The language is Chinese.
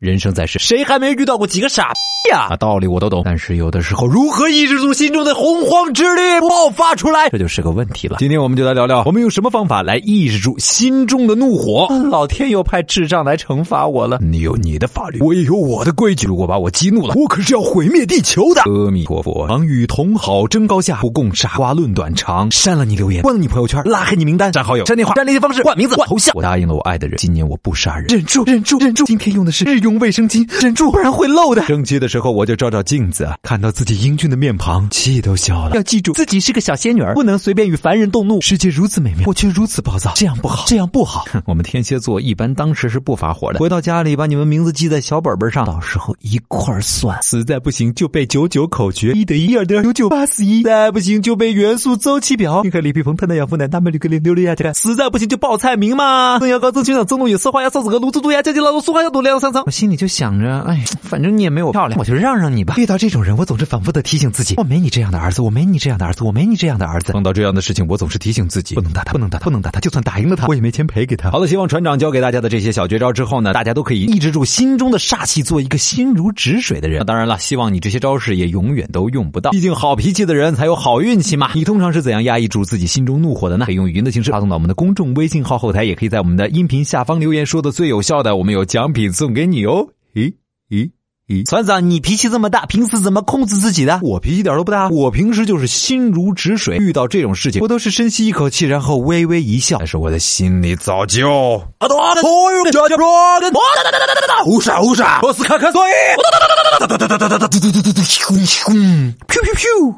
人生在世，谁还没遇到过几个傻逼呀？道理我都懂，但是有的时候，如何抑制住心中的洪荒之力爆发出来，这就是个问题了。今天我们就来聊聊，我们用什么方法来抑制住心中的怒火？老天又派智障来惩罚我了。你有你的法律，我也有我的规矩。如果把我激怒了，我可是要毁灭地球的。阿弥陀佛，常与同好争高下，不共傻瓜论短长。删了你留言，关了你朋友圈，拉黑你名单，删好友，删电话，删联系方式，换名字，换头像。我答应了我爱的人，今年我不杀人。忍住，忍住，忍住。今天用的是日用。用卫生巾忍住，不然会漏的。生气的时候，我就照照镜子，看到自己英俊的面庞，气都消了。要记住，自己是个小仙女儿，不能随便与凡人动怒。世界如此美妙，我却如此暴躁，这样不好，这样不好。我们天蝎座一般当时是不发火的。回到家里，把你们名字记在小本本上，到时候一块儿算。实在不行就背九九口诀：一等一，二等二，九九八十一。再不行就背元素周期表。你看李皮鹏、碳氮氧氟氮大麦氯氪磷硫氯氩氪。实在不行就报菜名嘛：增药膏、增血氧、增浓油、色花鸭、臊子鹅、卤猪、猪牙、加鸡老肉、舒缓消毒、凉上汤。我心里就想着。哎，反正你也没有漂亮，我就让让你吧。遇到这种人，我总是反复的提醒自己：我没你这样的儿子，我没你这样的儿子，我没你这样的儿子。碰到这样的事情，我总是提醒自己：不能打他，不能打他，不能打他。就算打赢了他，我也没钱赔给他。好了，希望船长教给大家的这些小绝招之后呢，大家都可以抑制住心中的煞气，做一个心如止水的人。当然了，希望你这些招式也永远都用不到，毕竟好脾气的人才有好运气嘛。你通常是怎样压抑住自己心中怒火的呢？可以用语音的形式发送到我们的公众微信号后台，也可以在我们的音频下方留言，说的最有效的，我们有奖品送给你哦。咦咦咦。船长，你脾气这么大，平时怎么控制自己的？我脾气一点都不大，我平时就是心如止水，遇到这种事情，我都是深吸一口气，然后微微一笑。但是我的心里早就啊，多的所有的家家人，哒哒哒哒哒哒哒，乌沙乌沙，波斯卡卡所以，哒哒哒哒哒哒哒哒哒哒哒哒哒哒，咻咻咻，咻咻咻。